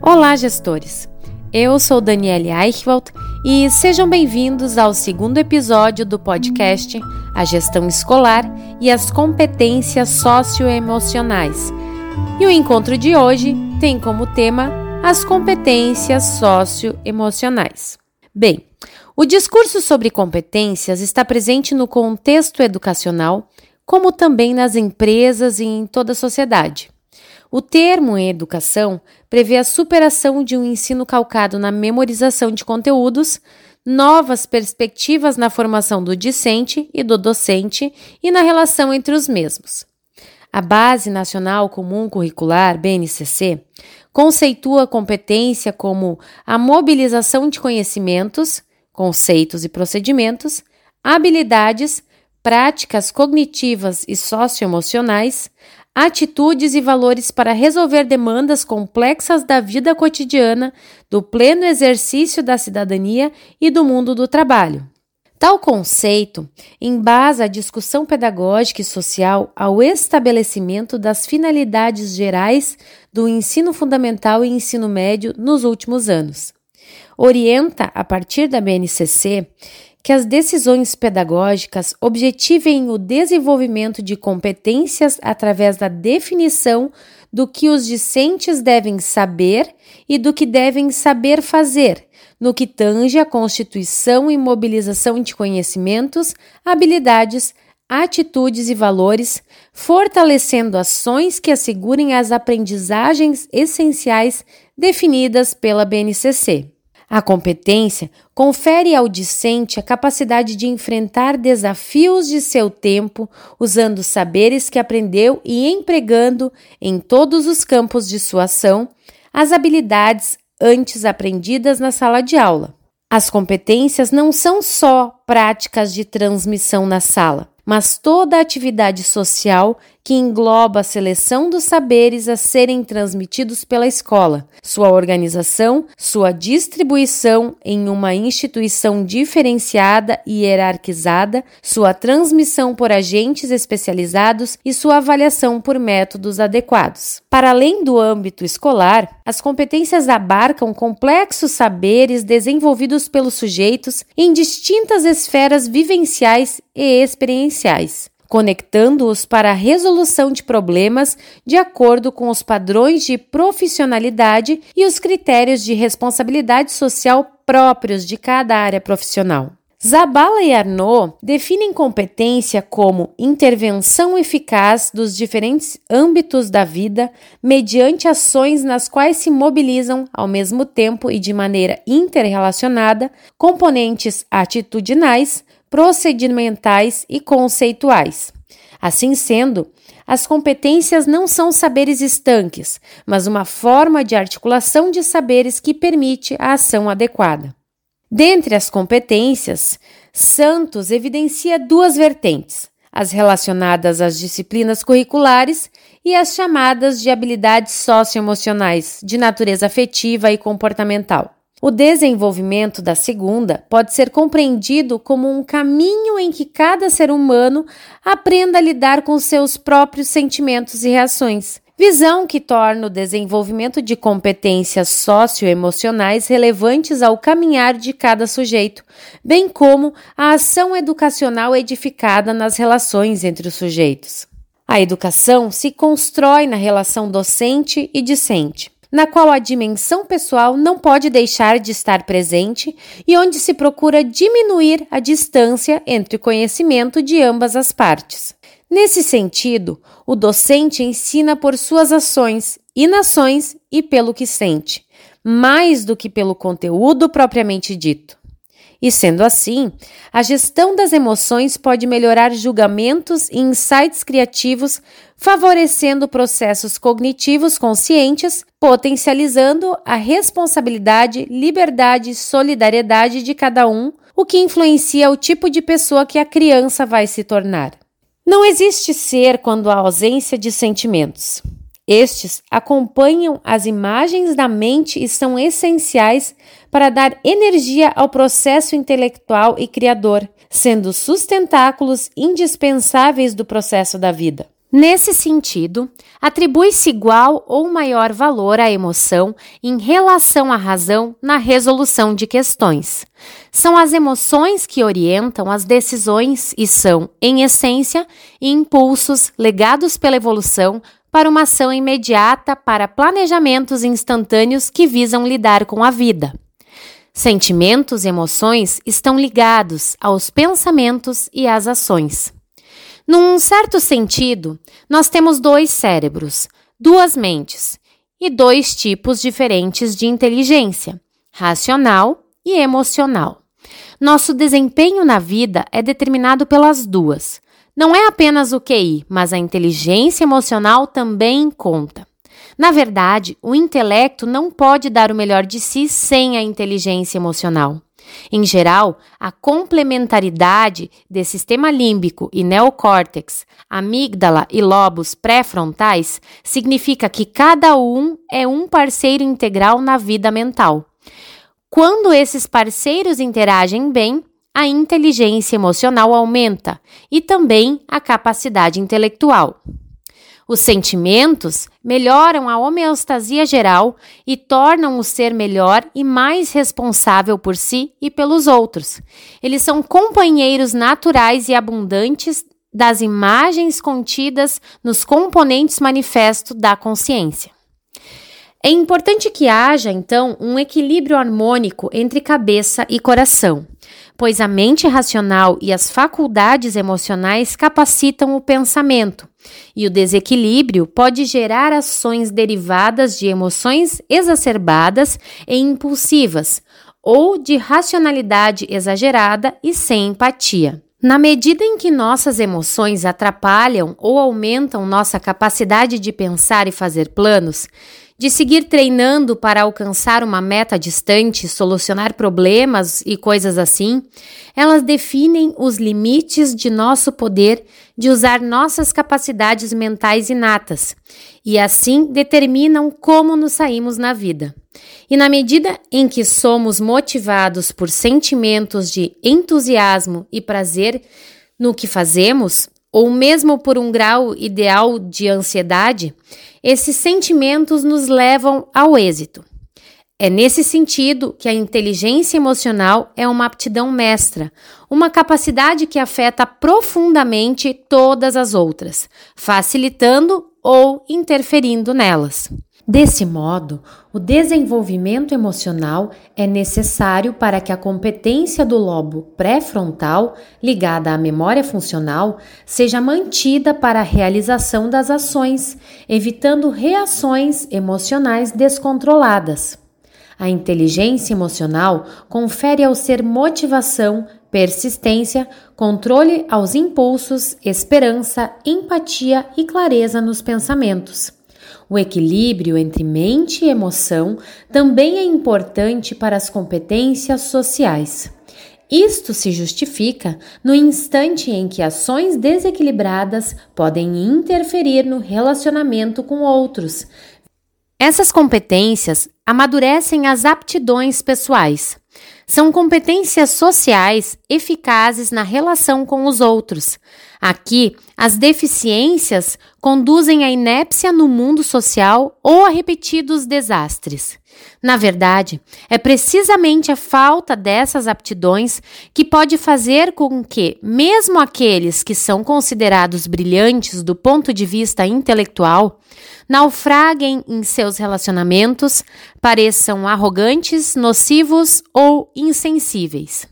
Olá, gestores! Eu sou Daniele Eichwald e sejam bem-vindos ao segundo episódio do podcast A Gestão Escolar e as Competências Socioemocionais. E o encontro de hoje tem como tema as competências socioemocionais. Bem, o discurso sobre competências está presente no contexto educacional, como também nas empresas e em toda a sociedade. O termo educação prevê a superação de um ensino calcado na memorização de conteúdos, novas perspectivas na formação do discente e do docente e na relação entre os mesmos. A Base Nacional Comum Curricular, BNCC, conceitua competência como a mobilização de conhecimentos, conceitos e procedimentos, habilidades, práticas cognitivas e socioemocionais, atitudes e valores para resolver demandas complexas da vida cotidiana, do pleno exercício da cidadania e do mundo do trabalho. Tal conceito embasa a discussão pedagógica e social ao estabelecimento das finalidades gerais do ensino fundamental e ensino médio nos últimos anos. Orienta, a partir da BNCC, que as decisões pedagógicas objetivem o desenvolvimento de competências através da definição do que os discentes devem saber e do que devem saber fazer, no que tange a constituição e mobilização de conhecimentos, habilidades, atitudes e valores, fortalecendo ações que assegurem as aprendizagens essenciais definidas pela BNCC. A competência confere ao discente a capacidade de enfrentar desafios de seu tempo usando saberes que aprendeu e empregando em todos os campos de sua ação as habilidades antes aprendidas na sala de aula. As competências não são só práticas de transmissão na sala, mas toda a atividade social que engloba a seleção dos saberes a serem transmitidos pela escola, sua organização, sua distribuição em uma instituição diferenciada e hierarquizada, sua transmissão por agentes especializados e sua avaliação por métodos adequados. Para além do âmbito escolar, as competências abarcam complexos saberes desenvolvidos pelos sujeitos em distintas esferas vivenciais e experienciais conectando-os para a resolução de problemas de acordo com os padrões de profissionalidade e os critérios de responsabilidade social próprios de cada área profissional. Zabala e Arnaud definem competência como intervenção eficaz dos diferentes âmbitos da vida mediante ações nas quais se mobilizam ao mesmo tempo e de maneira interrelacionada componentes atitudinais, procedimentais e conceituais. Assim sendo, as competências não são saberes estanques, mas uma forma de articulação de saberes que permite a ação adequada. Dentre as competências, Santos evidencia duas vertentes: as relacionadas às disciplinas curriculares e as chamadas de habilidades socioemocionais, de natureza afetiva e comportamental. O desenvolvimento da segunda pode ser compreendido como um caminho em que cada ser humano aprenda a lidar com seus próprios sentimentos e reações. Visão que torna o desenvolvimento de competências socioemocionais relevantes ao caminhar de cada sujeito, bem como a ação educacional edificada nas relações entre os sujeitos. A educação se constrói na relação docente e discente na qual a dimensão pessoal não pode deixar de estar presente e onde se procura diminuir a distância entre o conhecimento de ambas as partes. Nesse sentido, o docente ensina por suas ações, inações e pelo que sente, mais do que pelo conteúdo propriamente dito. E sendo assim, a gestão das emoções pode melhorar julgamentos e insights criativos, favorecendo processos cognitivos conscientes, potencializando a responsabilidade, liberdade e solidariedade de cada um, o que influencia o tipo de pessoa que a criança vai se tornar. Não existe ser quando há ausência de sentimentos. Estes acompanham as imagens da mente e são essenciais para dar energia ao processo intelectual e criador, sendo sustentáculos indispensáveis do processo da vida. Nesse sentido, atribui-se igual ou maior valor à emoção em relação à razão na resolução de questões. São as emoções que orientam as decisões e são, em essência, impulsos legados pela evolução para uma ação imediata para planejamentos instantâneos que visam lidar com a vida. Sentimentos e emoções estão ligados aos pensamentos e às ações. Num certo sentido, nós temos dois cérebros, duas mentes e dois tipos diferentes de inteligência, racional e emocional. Nosso desempenho na vida é determinado pelas duas. Não é apenas o QI, mas a inteligência emocional também conta. Na verdade, o intelecto não pode dar o melhor de si sem a inteligência emocional. Em geral, a complementaridade de sistema límbico e neocórtex, amígdala e lobos pré-frontais significa que cada um é um parceiro integral na vida mental. Quando esses parceiros interagem bem, a inteligência emocional aumenta e também a capacidade intelectual. Os sentimentos melhoram a homeostasia geral e tornam o ser melhor e mais responsável por si e pelos outros. Eles são companheiros naturais e abundantes das imagens contidas nos componentes manifesto da consciência. É importante que haja, então, um equilíbrio harmônico entre cabeça e coração pois a mente racional e as faculdades emocionais capacitam o pensamento, e o desequilíbrio pode gerar ações derivadas de emoções exacerbadas e impulsivas, ou de racionalidade exagerada e sem empatia. Na medida em que nossas emoções atrapalham ou aumentam nossa capacidade de pensar e fazer planos, de seguir treinando para alcançar uma meta distante, solucionar problemas e coisas assim, elas definem os limites de nosso poder de usar nossas capacidades mentais inatas e assim determinam como nos saímos na vida. E na medida em que somos motivados por sentimentos de entusiasmo e prazer no que fazemos, ou mesmo por um grau ideal de ansiedade, esses sentimentos nos levam ao êxito. É nesse sentido que a inteligência emocional é uma aptidão mestra, uma capacidade que afeta profundamente todas as outras, facilitando ou interferindo nelas. Desse modo, o desenvolvimento emocional é necessário para que a competência do lobo pré-frontal, ligada à memória funcional, seja mantida para a realização das ações, evitando reações emocionais descontroladas. A inteligência emocional confere ao ser motivação, persistência, controle aos impulsos, esperança, empatia e clareza nos pensamentos. O equilíbrio entre mente e emoção também é importante para as competências sociais. Isto se justifica no instante em que ações desequilibradas podem interferir no relacionamento com outros. Essas competências amadurecem as aptidões pessoais. São competências sociais eficazes na relação com os outros. Aqui, as deficiências conduzem à inépcia no mundo social ou a repetidos desastres. Na verdade, é precisamente a falta dessas aptidões que pode fazer com que, mesmo aqueles que são considerados brilhantes do ponto de vista intelectual, naufraguem em seus relacionamentos, pareçam arrogantes, nocivos ou insensíveis.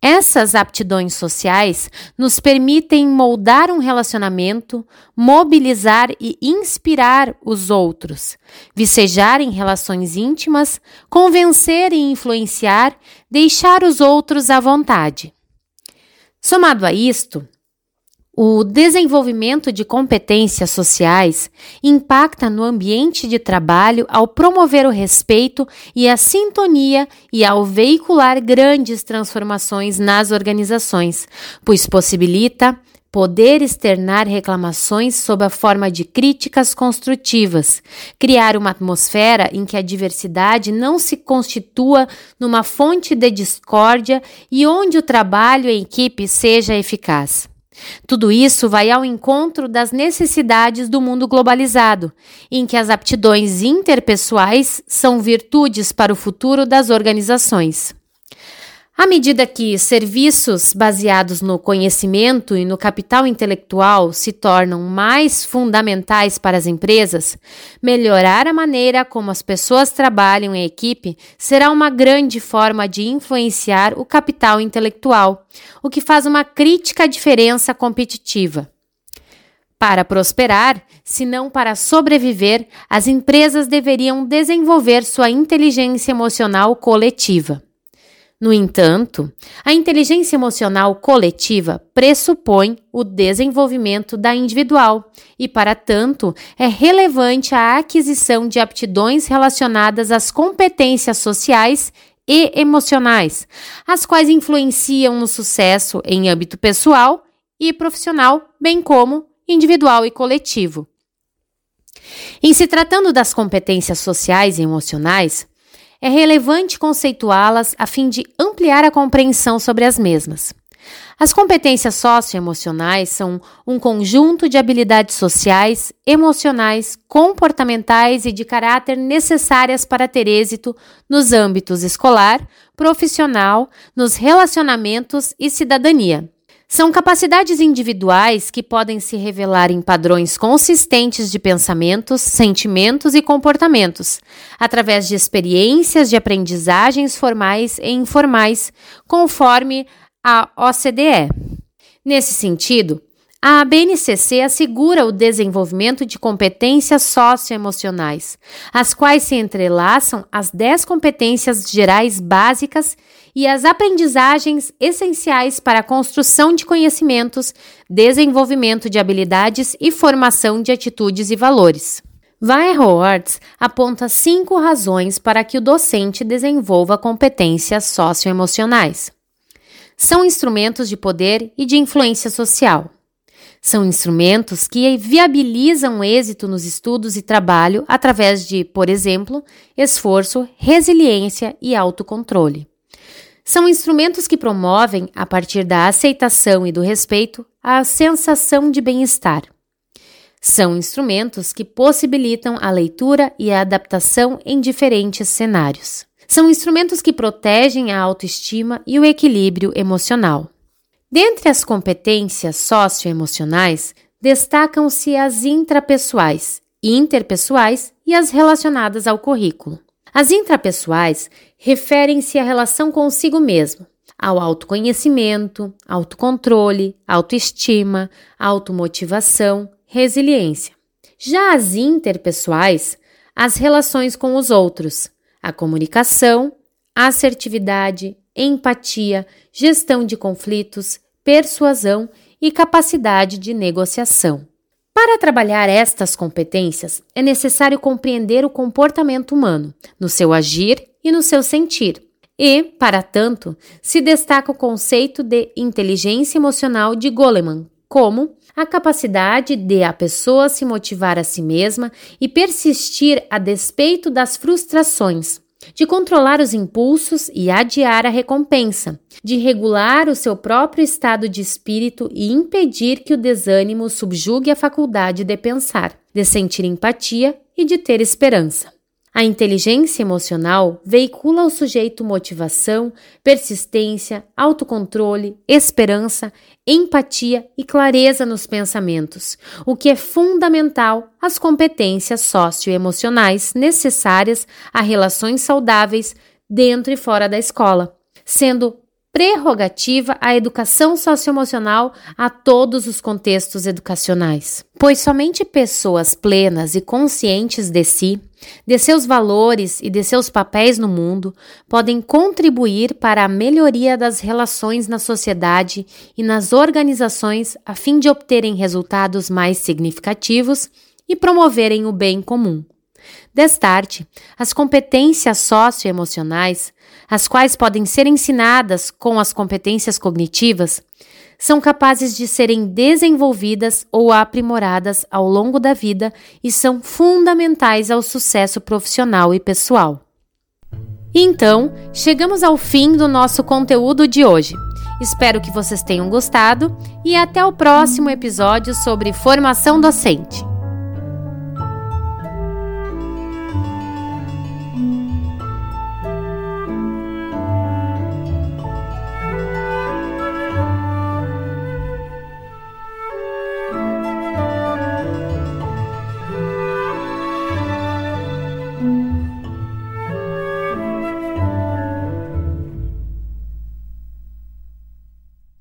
Essas aptidões sociais nos permitem moldar um relacionamento, mobilizar e inspirar os outros, vicejar em relações íntimas, convencer e influenciar, deixar os outros à vontade. Somado a isto, o desenvolvimento de competências sociais impacta no ambiente de trabalho ao promover o respeito e a sintonia e ao veicular grandes transformações nas organizações, pois possibilita poder externar reclamações sob a forma de críticas construtivas, criar uma atmosfera em que a diversidade não se constitua numa fonte de discórdia e onde o trabalho em equipe seja eficaz. Tudo isso vai ao encontro das necessidades do mundo globalizado, em que as aptidões interpessoais são virtudes para o futuro das organizações. À medida que serviços baseados no conhecimento e no capital intelectual se tornam mais fundamentais para as empresas, melhorar a maneira como as pessoas trabalham em equipe será uma grande forma de influenciar o capital intelectual, o que faz uma crítica diferença competitiva. Para prosperar, se não para sobreviver, as empresas deveriam desenvolver sua inteligência emocional coletiva. No entanto, a inteligência emocional coletiva pressupõe o desenvolvimento da individual e, para tanto, é relevante a aquisição de aptidões relacionadas às competências sociais e emocionais, as quais influenciam no sucesso em âmbito pessoal e profissional, bem como individual e coletivo. Em se tratando das competências sociais e emocionais, é relevante conceituá-las a fim de ampliar a compreensão sobre as mesmas. As competências socioemocionais são um conjunto de habilidades sociais, emocionais, comportamentais e de caráter necessárias para ter êxito nos âmbitos escolar, profissional, nos relacionamentos e cidadania. São capacidades individuais que podem se revelar em padrões consistentes de pensamentos, sentimentos e comportamentos, através de experiências de aprendizagens formais e informais, conforme a OCDE. Nesse sentido, a BNCC assegura o desenvolvimento de competências socioemocionais, as quais se entrelaçam às 10 competências gerais básicas e às aprendizagens essenciais para a construção de conhecimentos, desenvolvimento de habilidades e formação de atitudes e valores. Weierholtz aponta cinco razões para que o docente desenvolva competências socioemocionais. São instrumentos de poder e de influência social. São instrumentos que viabilizam êxito nos estudos e trabalho através de, por exemplo, esforço, resiliência e autocontrole. São instrumentos que promovem, a partir da aceitação e do respeito, a sensação de bem-estar. São instrumentos que possibilitam a leitura e a adaptação em diferentes cenários. São instrumentos que protegem a autoestima e o equilíbrio emocional. Dentre as competências socioemocionais, destacam-se as intrapessoais, interpessoais e as relacionadas ao currículo. As intrapessoais referem-se à relação consigo mesmo, ao autoconhecimento, autocontrole, autoestima, automotivação, resiliência. Já as interpessoais, as relações com os outros, a comunicação, assertividade, empatia, gestão de conflitos, persuasão e capacidade de negociação. Para trabalhar estas competências, é necessário compreender o comportamento humano, no seu agir e no seu sentir. E, para tanto, se destaca o conceito de inteligência emocional de Goleman, como a capacidade de a pessoa se motivar a si mesma e persistir a despeito das frustrações, de controlar os impulsos e adiar a recompensa, de regular o seu próprio estado de espírito e impedir que o desânimo subjugue a faculdade de pensar, de sentir empatia e de ter esperança. A inteligência emocional veicula ao sujeito motivação, persistência, autocontrole, esperança, empatia e clareza nos pensamentos, o que é fundamental às competências socioemocionais necessárias a relações saudáveis dentro e fora da escola, sendo prerrogativa a educação socioemocional a todos os contextos educacionais. Pois somente pessoas plenas e conscientes de si, de seus valores e de seus papéis no mundo podem contribuir para a melhoria das relações na sociedade e nas organizações a fim de obterem resultados mais significativos e promoverem o bem comum. Destarte, as competências socioemocionais as quais podem ser ensinadas com as competências cognitivas, são capazes de serem desenvolvidas ou aprimoradas ao longo da vida e são fundamentais ao sucesso profissional e pessoal. Então, chegamos ao fim do nosso conteúdo de hoje. Espero que vocês tenham gostado e até o próximo episódio sobre formação docente.